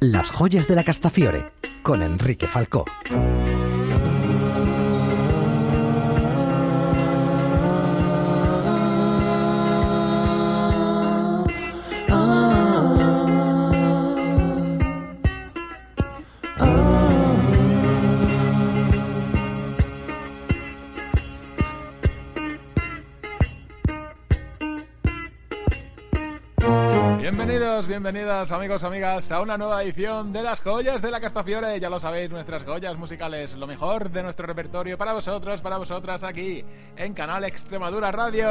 Las joyas de la Castafiore, con Enrique Falcó. Bienvenidas amigos, amigas a una nueva edición de las joyas de la Castafiore. Ya lo sabéis, nuestras joyas musicales, lo mejor de nuestro repertorio para vosotros, para vosotras aquí en Canal Extremadura Radio.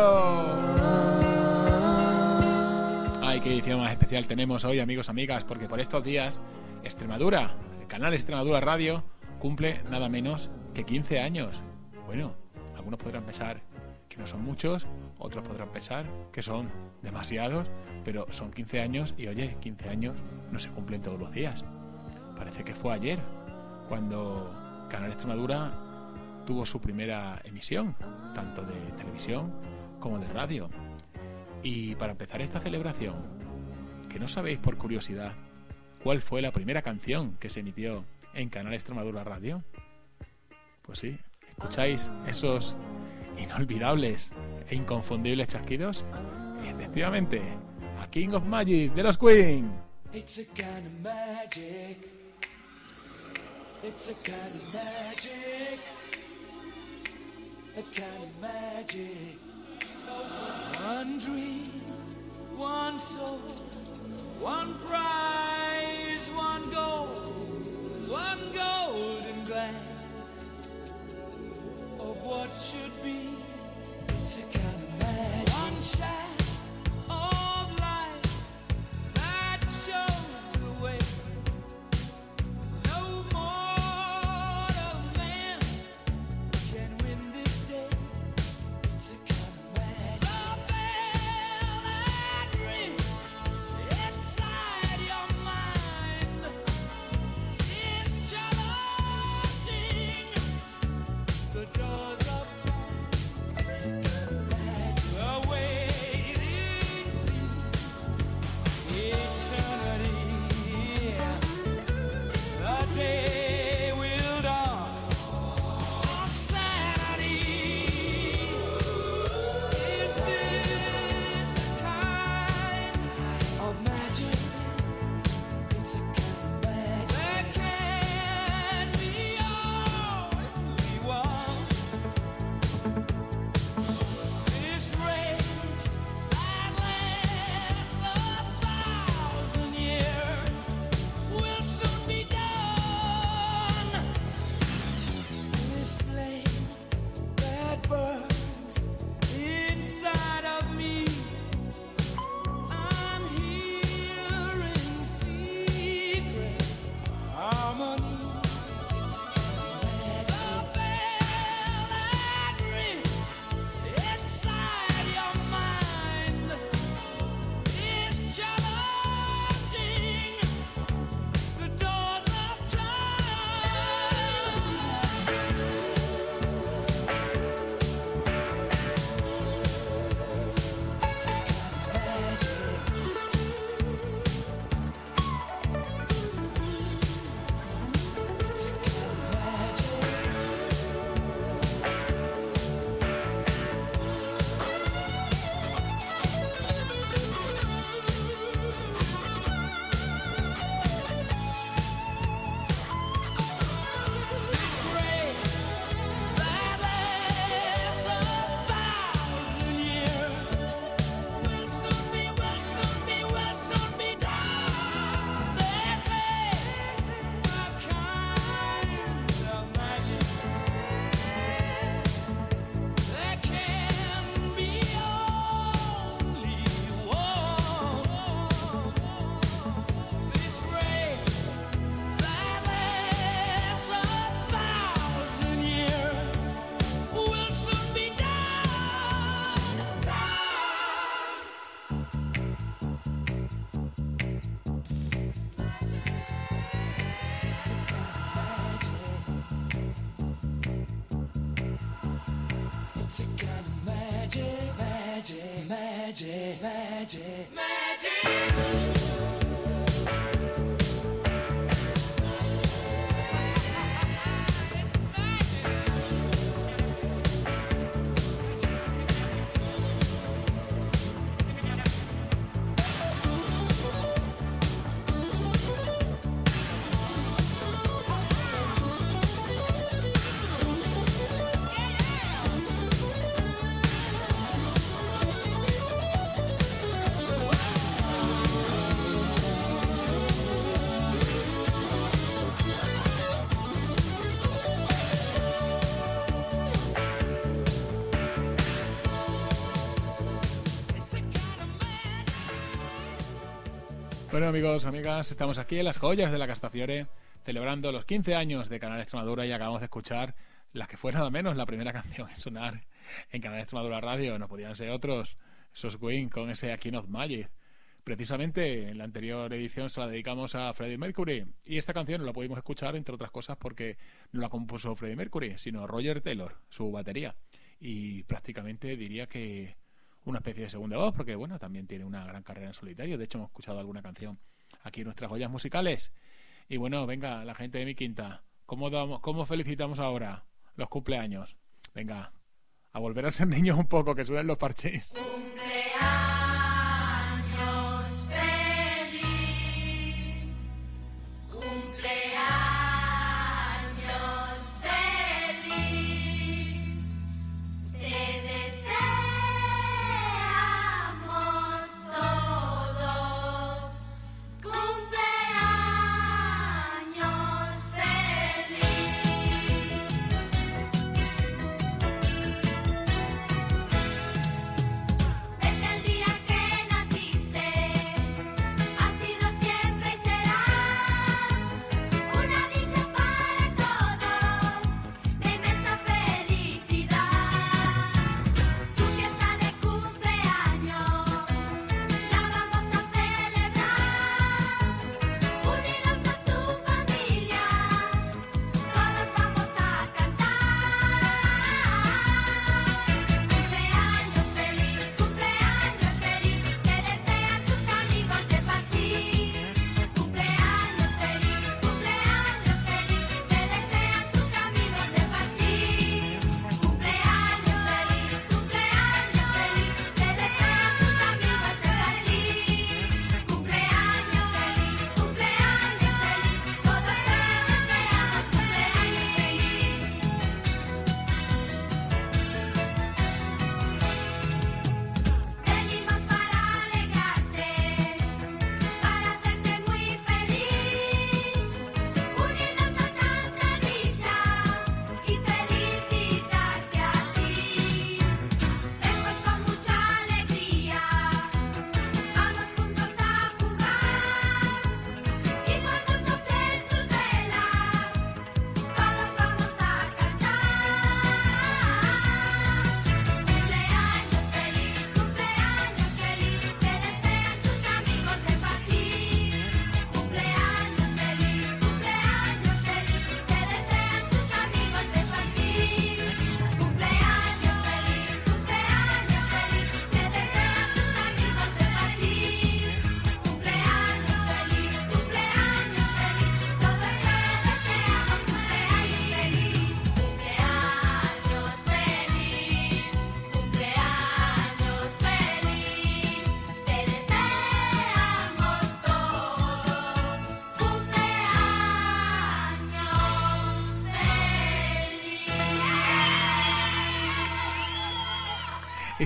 Ay, qué edición más especial tenemos hoy, amigos, amigas, porque por estos días Extremadura, el Canal Extremadura Radio, cumple nada menos que 15 años. Bueno, algunos podrán pensar que no son muchos, otros podrán pensar que son demasiados, pero son 15 años y oye, 15 años no se cumplen todos los días. Parece que fue ayer cuando Canal Extremadura tuvo su primera emisión, tanto de televisión como de radio. Y para empezar esta celebración, que no sabéis por curiosidad cuál fue la primera canción que se emitió en Canal Extremadura Radio, pues sí, escucháis esos inolvidables e inconfundibles chasquidos? Efectivamente, a King of Magic de los Queen. It's a kind of magic. It's a kind of magic. A kind of magic. One dream, one soul, one prize, one goal, one golden glance of what should be. Bueno, amigos, amigas, estamos aquí en las joyas de la Castafiore, celebrando los 15 años de Canal Extremadura y acabamos de escuchar la que fue nada menos la primera canción en sonar en Canal Extremadura Radio, no podían ser otros, esos Queen con ese Aquí Not Magic. Precisamente en la anterior edición se la dedicamos a Freddie Mercury y esta canción no la pudimos escuchar entre otras cosas porque no la compuso Freddie Mercury, sino Roger Taylor, su batería. Y prácticamente diría que una especie de segunda voz, porque bueno, también tiene una gran carrera en solitario. De hecho, hemos escuchado alguna canción aquí en nuestras joyas musicales. Y bueno, venga, la gente de mi quinta, ¿cómo, cómo felicitamos ahora los cumpleaños? Venga, a volver a ser niños un poco, que suenen los parches.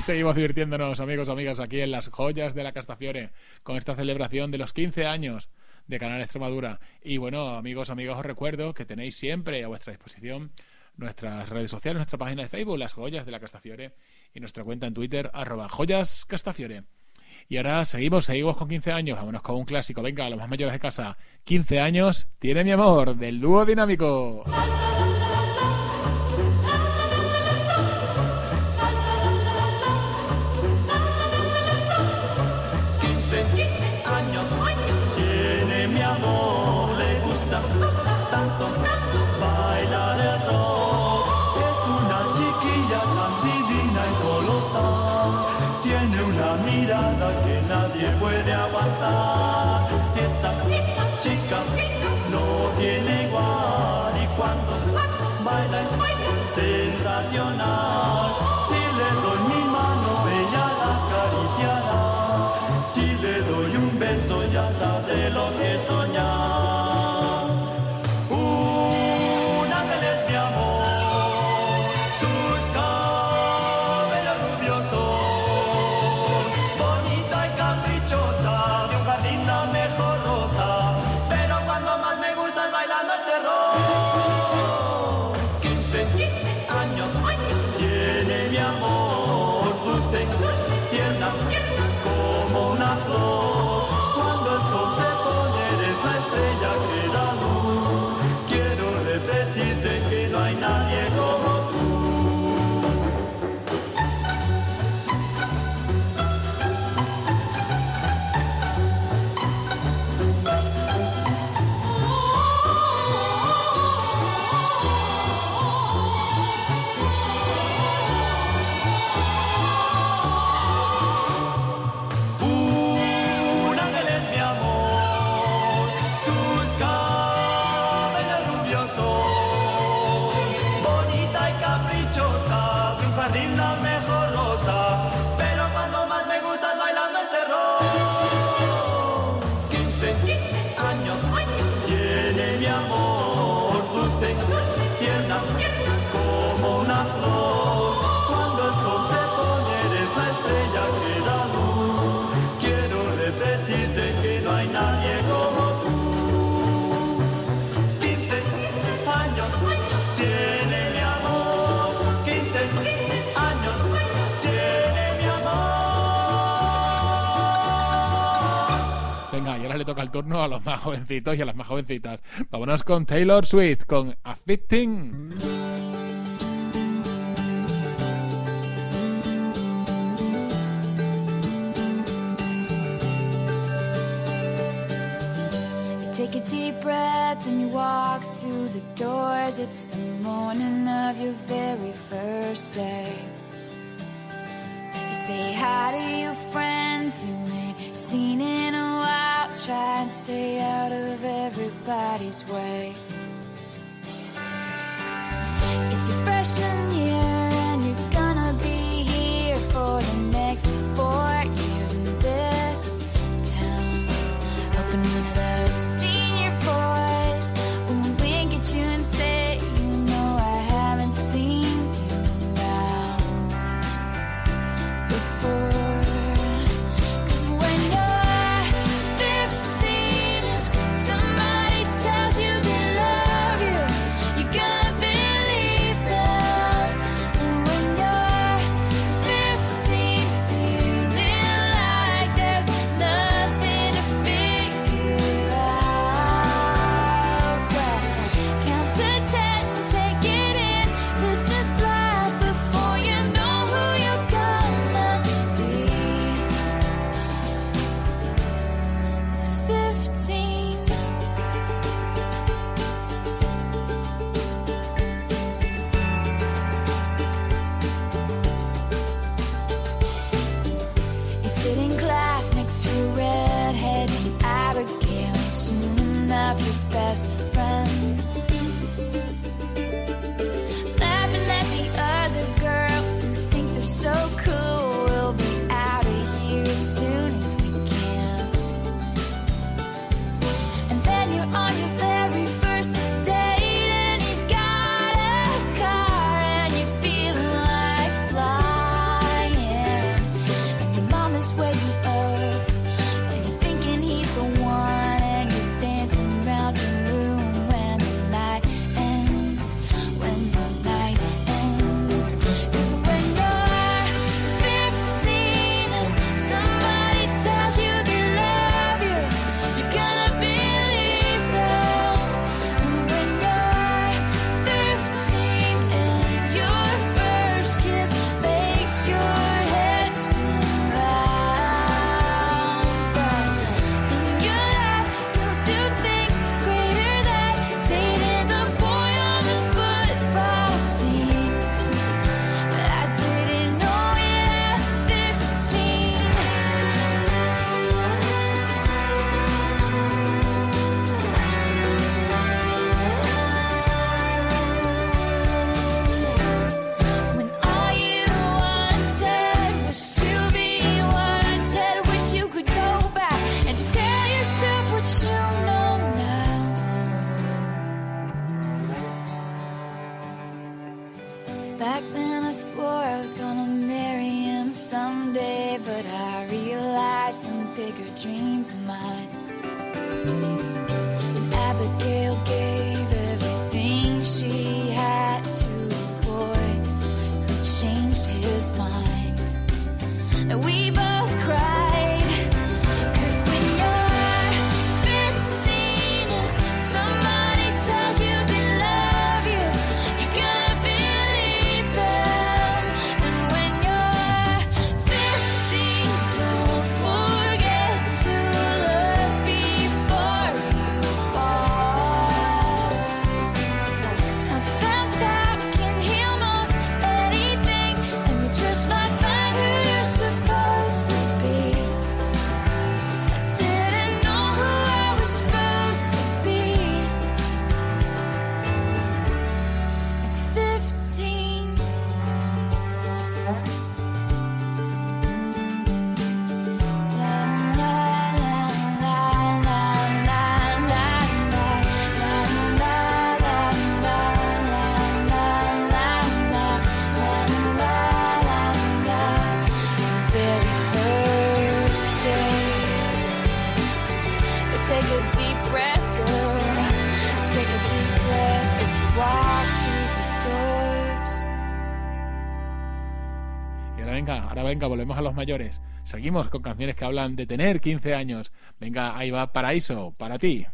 Y seguimos divirtiéndonos, amigos, amigas, aquí en las joyas de la Castafiore, con esta celebración de los 15 años de Canal Extremadura. Y bueno, amigos, amigos, os recuerdo que tenéis siempre a vuestra disposición nuestras redes sociales, nuestra página de Facebook, las joyas de la Castafiore, y nuestra cuenta en Twitter, arroba. Y ahora seguimos, seguimos con 15 años, vámonos con un clásico, venga, los más mayores de casa, 15 años, tiene mi amor, del dúo dinámico. Flor le toca el turno a los más jovencitos y a las más jovencitas. Vámonos con Taylor Swift, con Affecting. Take a deep breath and you walk through the doors. It's the morning of your very first day. You say hi to your friends, you seen in a while. Try and stay out of everybody's way. It's your freshman year, and you're gonna be here for the next four. ahora venga, volvemos a los mayores. Seguimos con canciones que hablan de tener 15 años. Venga, ahí va Paraíso, para ti.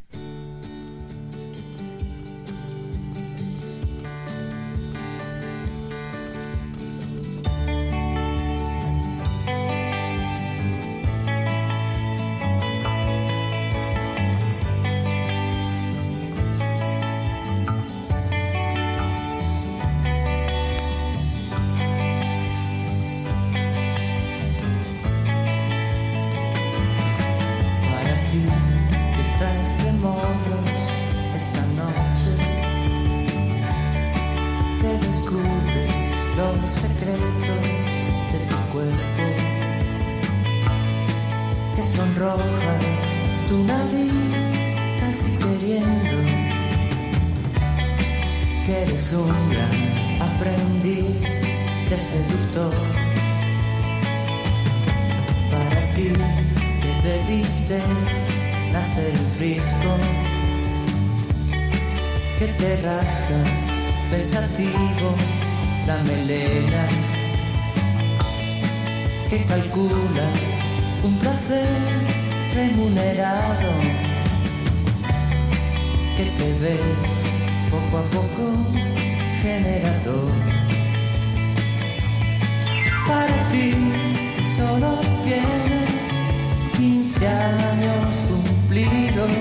Años cumplidos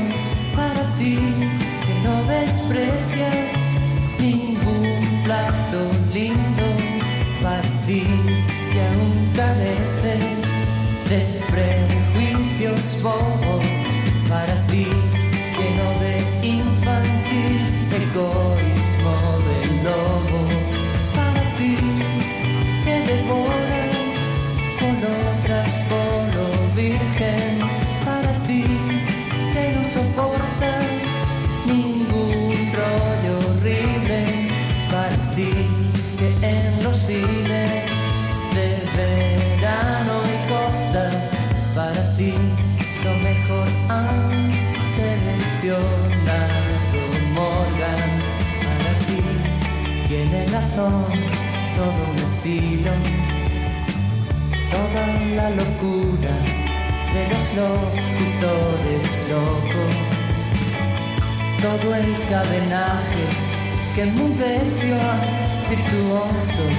para ti la locura de los locutores locos, todo el cadenaje que enmudeció a virtuosos,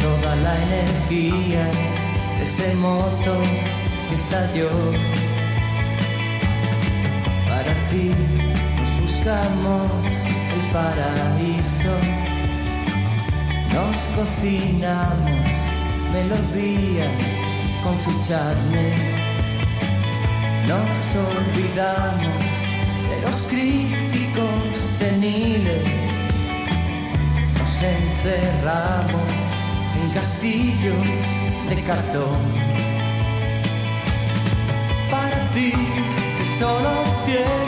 toda la energía de ese moto que estalló. Para ti nos buscamos el paraíso. Nos cocinamos melodías con su charne. Nos olvidamos de los críticos seniles. Nos encerramos en castillos de cartón. Para ti que solo tienes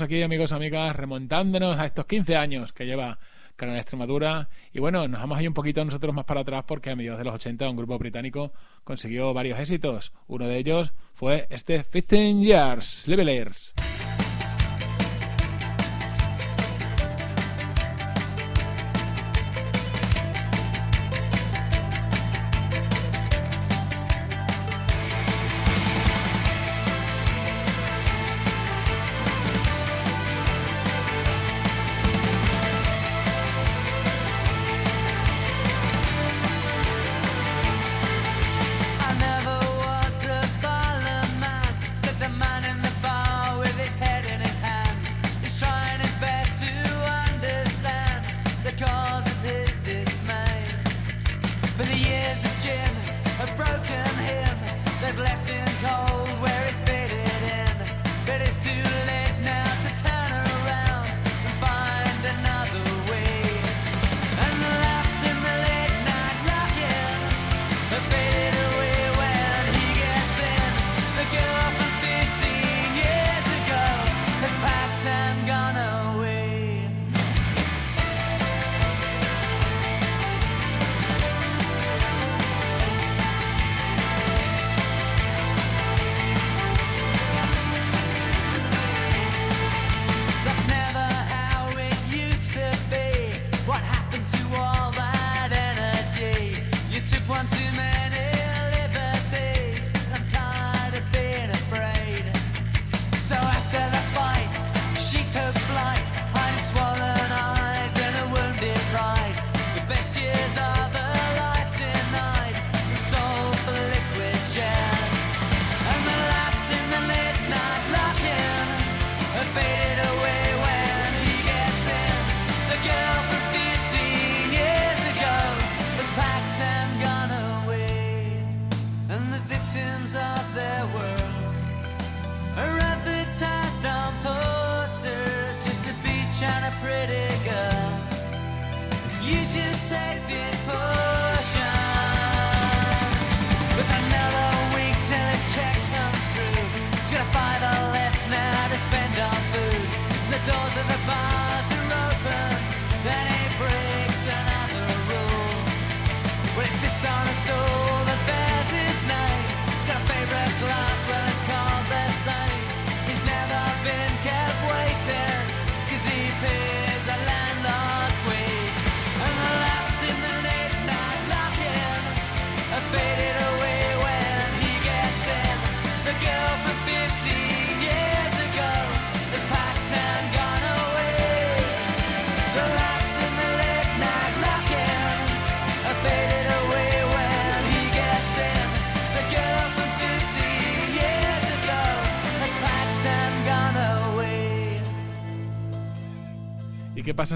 aquí, amigos, amigas, remontándonos a estos 15 años que lleva Canal Extremadura. Y bueno, nos vamos ahí un poquito nosotros más para atrás porque a mediados de los 80 un grupo británico consiguió varios éxitos. Uno de ellos fue este 15 Years, Levelers.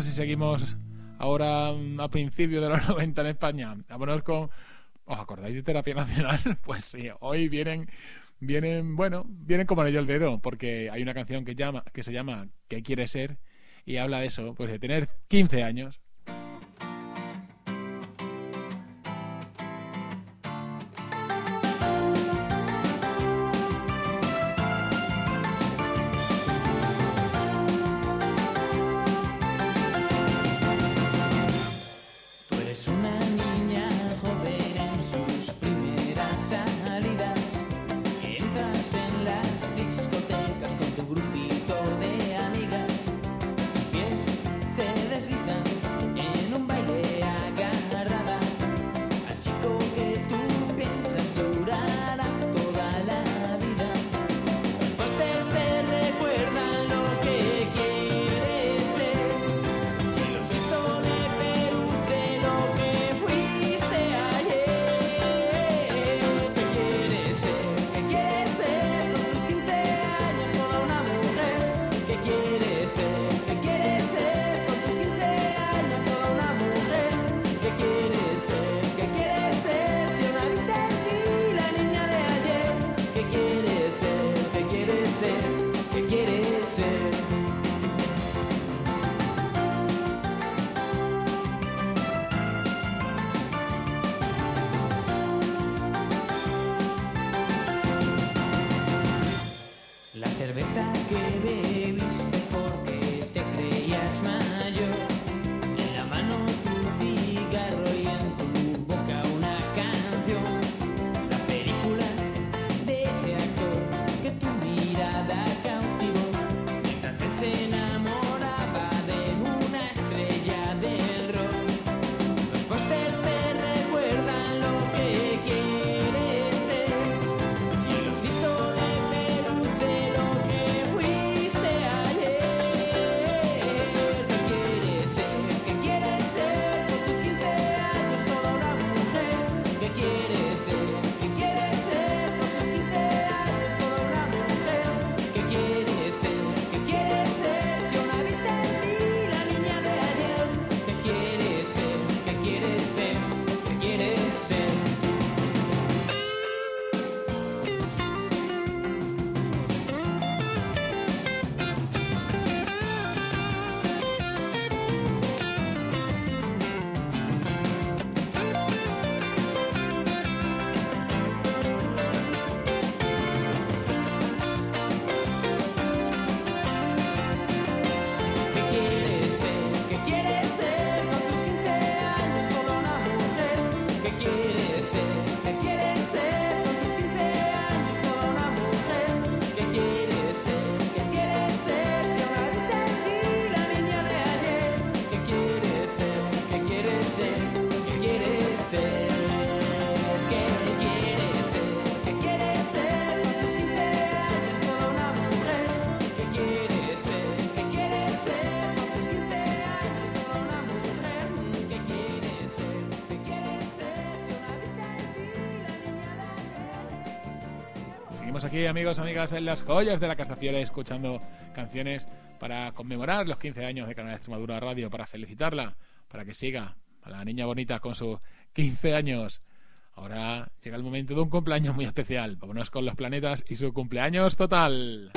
si seguimos ahora mm, a principios de los 90 en España? Vámonos con... ¿Os acordáis de Terapia Nacional? Pues sí, hoy vienen, vienen, bueno, vienen como anillo el dedo, porque hay una canción que, llama, que se llama ¿Qué quiere ser? y habla de eso, pues de tener 15 años, aquí, amigos, amigas, en las joyas de la Castafiore, escuchando canciones para conmemorar los 15 años de Canal Extremadura Radio, para felicitarla, para que siga a la niña bonita con sus 15 años. Ahora llega el momento de un cumpleaños muy especial. Vámonos con los planetas y su cumpleaños total.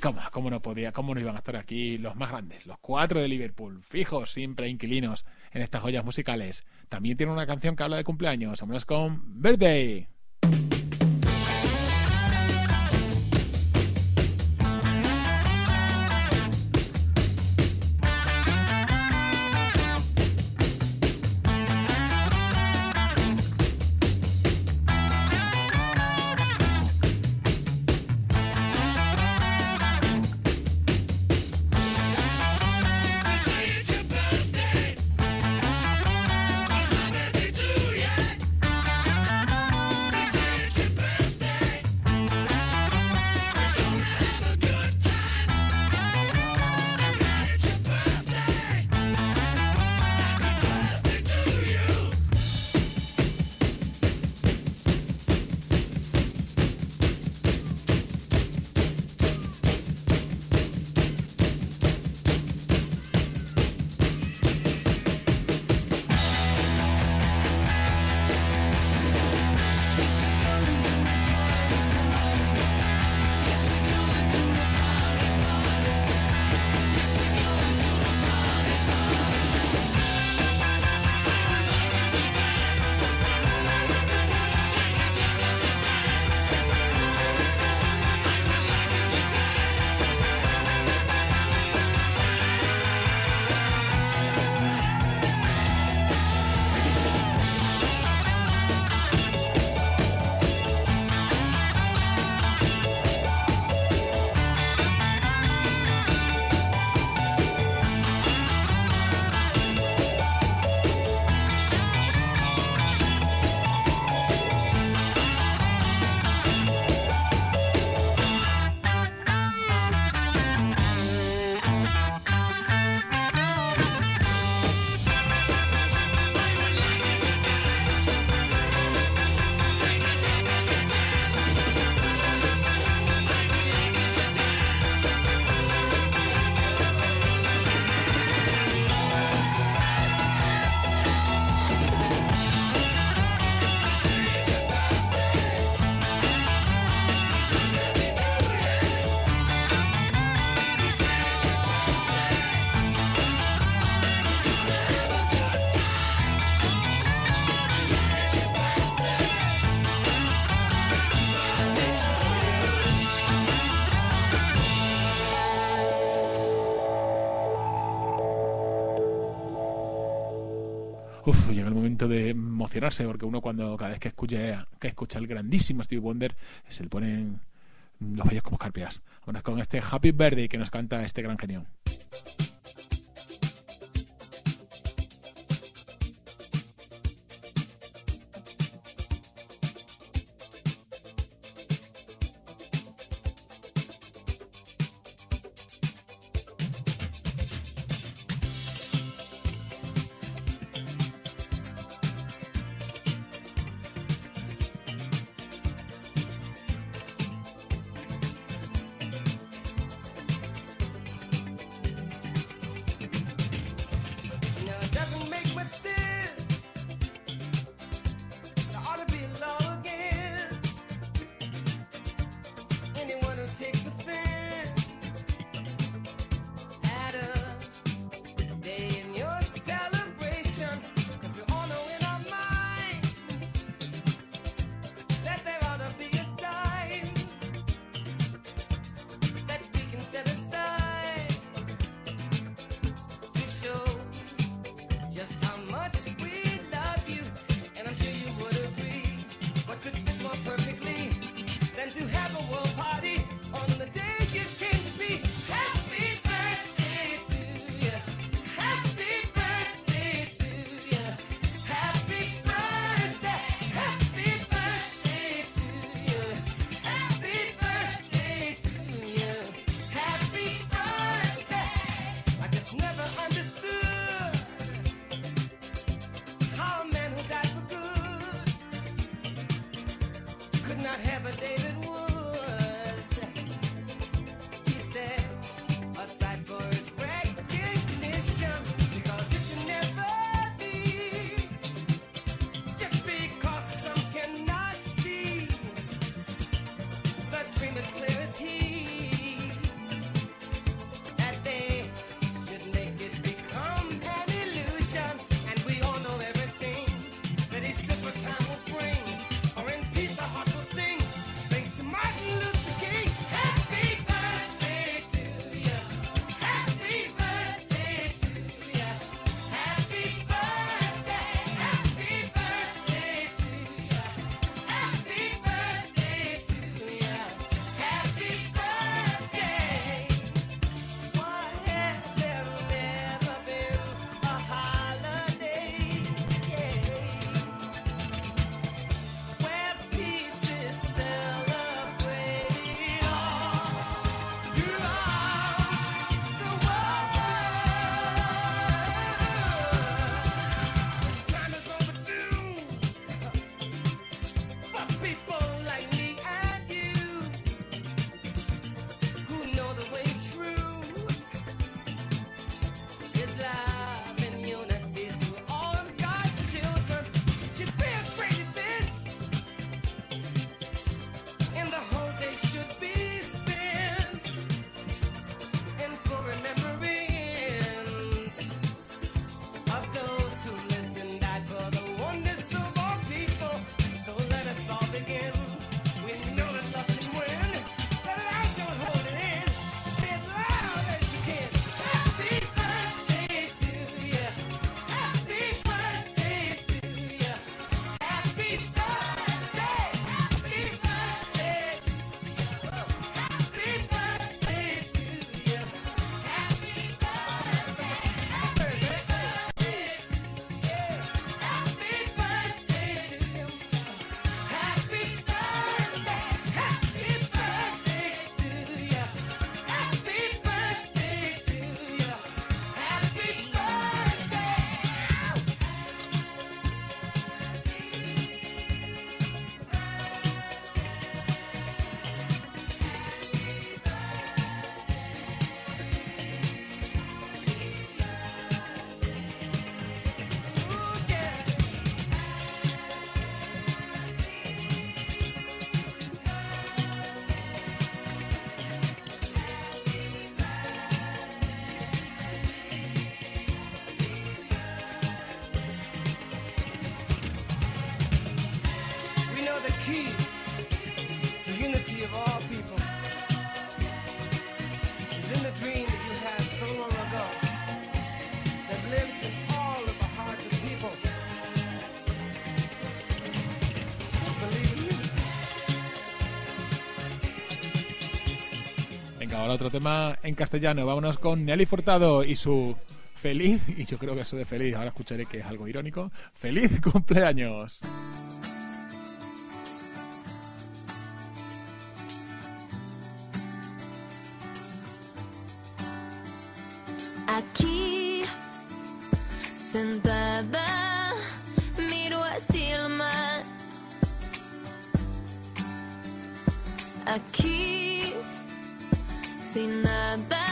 Cómo, cómo no podía, cómo no iban a estar aquí los más grandes, los cuatro de Liverpool, fijos, siempre inquilinos en estas joyas musicales. También tiene una canción que habla de cumpleaños. Vámonos con Birthday. porque uno cuando cada vez que escucha, que escucha el grandísimo Steve Wonder, se le ponen los bellos como escarpias. Vamos con este Happy Birthday que nos canta este gran genio. para otro tema en castellano. Vámonos con Nelly Furtado y su feliz, y yo creo que eso de feliz, ahora escucharé que es algo irónico, feliz cumpleaños. Aquí, sentada, miro hacia el mar. Aquí sin nada.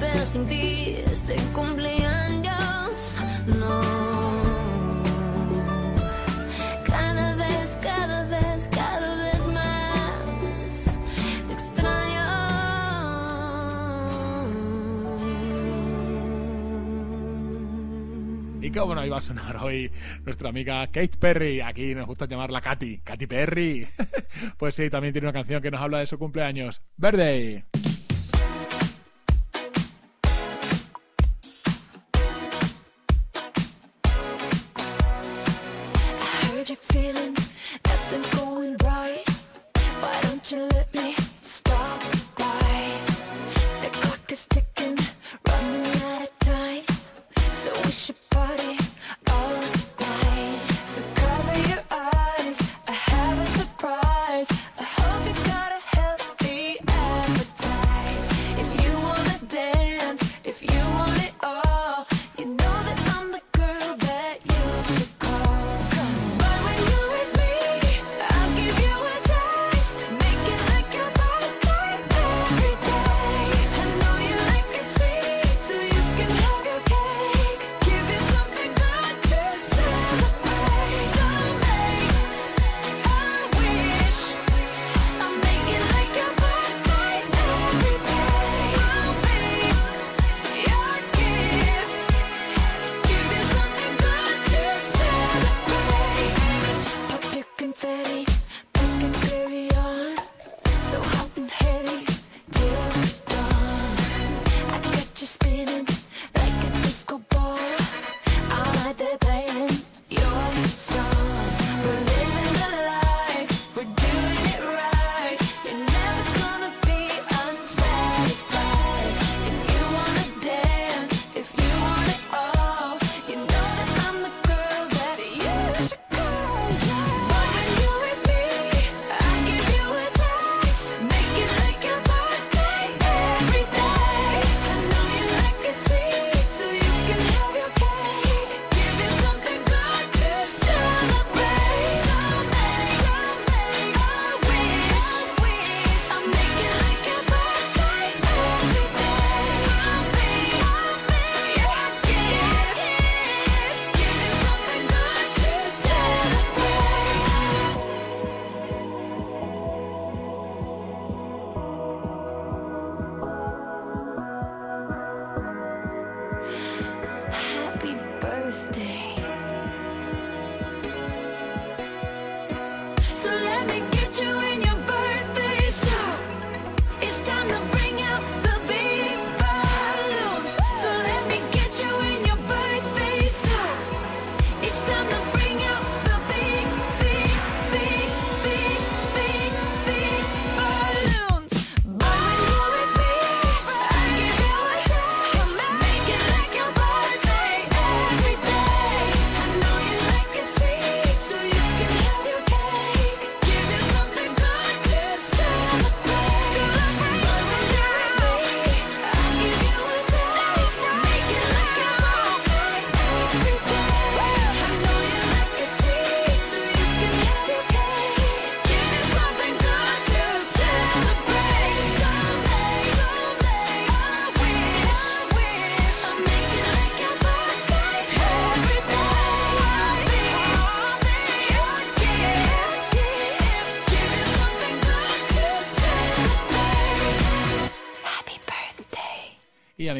pero sin ti este cumpleaños no. Cada vez, cada vez, cada vez más te extraño. Y cómo no iba a sonar hoy nuestra amiga Kate Perry, aquí nos gusta llamarla Katy, Katy Perry. pues sí, también tiene una canción que nos habla de su cumpleaños, Verde.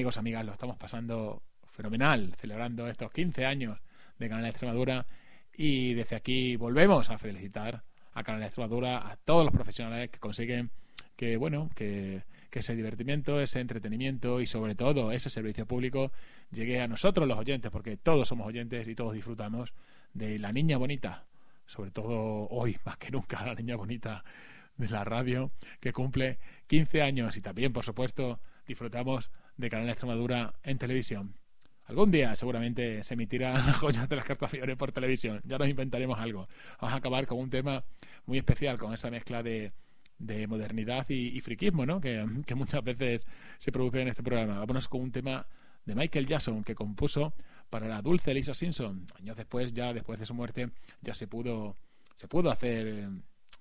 Amigos, amigas, lo estamos pasando fenomenal, celebrando estos 15 años de Canal Extremadura. Y desde aquí volvemos a felicitar a Canal Extremadura, a todos los profesionales que consiguen que, bueno, que, ese divertimiento, ese entretenimiento y sobre todo ese servicio público llegue a nosotros los oyentes, porque todos somos oyentes y todos disfrutamos de la niña bonita, sobre todo hoy más que nunca, la niña bonita de la radio que cumple 15 años y también, por supuesto, disfrutamos de Canal Extremadura en televisión. Algún día seguramente se emitirán las joyas de las cartafiores por televisión. Ya nos inventaremos algo. Vamos a acabar con un tema muy especial, con esa mezcla de, de modernidad y, y friquismo, ¿no? Que, que muchas veces se produce en este programa. Vámonos con un tema de Michael Jackson que compuso para la dulce Lisa Simpson. Años después, ya después de su muerte, ya se pudo, se pudo hacer eh,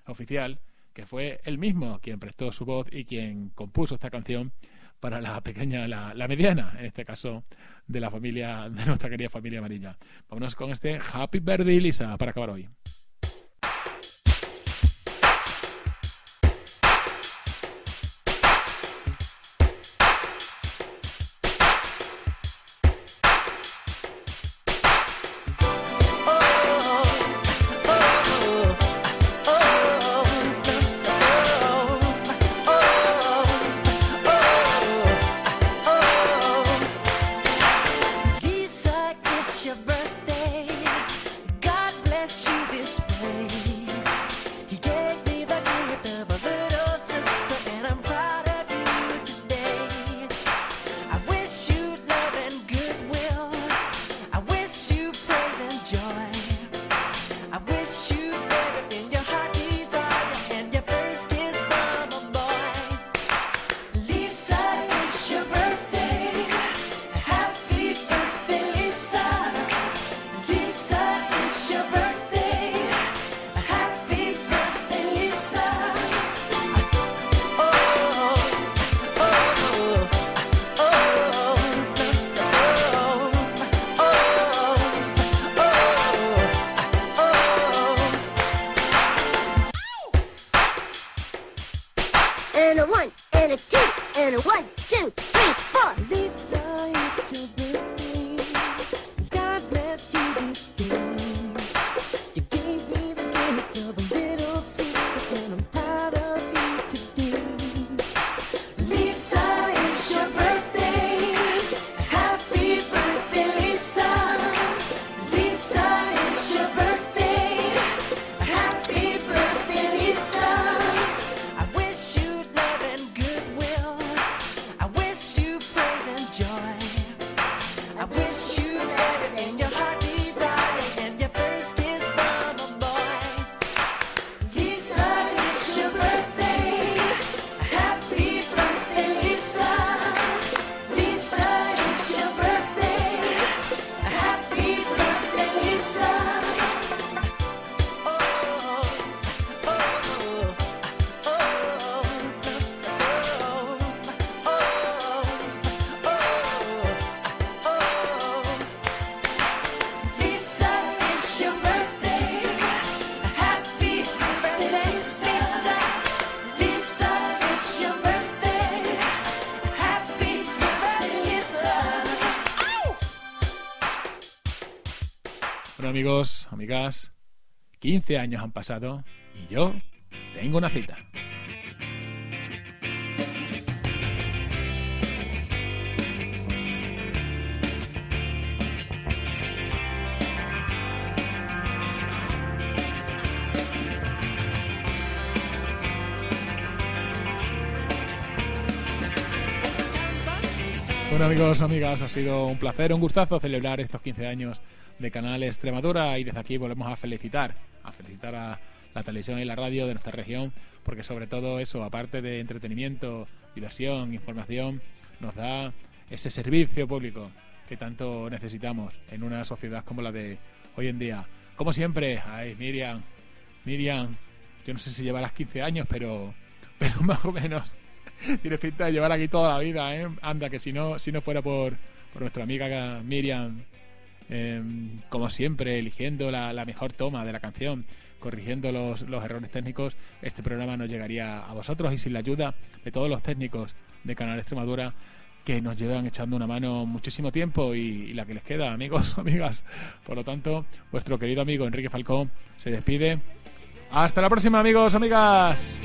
oficial que fue él mismo quien prestó su voz y quien compuso esta canción para la pequeña, la, mediana, en este caso, de la familia, de nuestra querida familia amarilla. Vámonos con este Happy Birthday Lisa para acabar hoy. Amigos, amigas, 15 años han pasado y yo tengo una cita. Bueno amigos, amigas, ha sido un placer, un gustazo celebrar estos 15 años de Canal Extremadura y desde aquí volvemos a felicitar, a felicitar a la televisión y la radio de nuestra región, porque sobre todo eso, aparte de entretenimiento, diversión, información, nos da ese servicio público que tanto necesitamos en una sociedad como la de hoy en día. Como siempre, ay, Miriam, Miriam, yo no sé si llevarás 15 años, pero, pero más o menos tienes pinta de llevar aquí toda la vida, ¿eh? Anda, que si no, si no fuera por, por nuestra amiga Miriam, eh, como siempre, eligiendo la, mejor toma de la canción, corrigiendo los, errores técnicos, este programa no llegaría a vosotros y sin la ayuda de todos los técnicos de Canal Extremadura que nos llevan echando una mano muchísimo tiempo y, y la que les queda, amigos, amigas. Por lo tanto, vuestro querido amigo Enrique Falcón se despide. Hasta la próxima, amigos, amigas.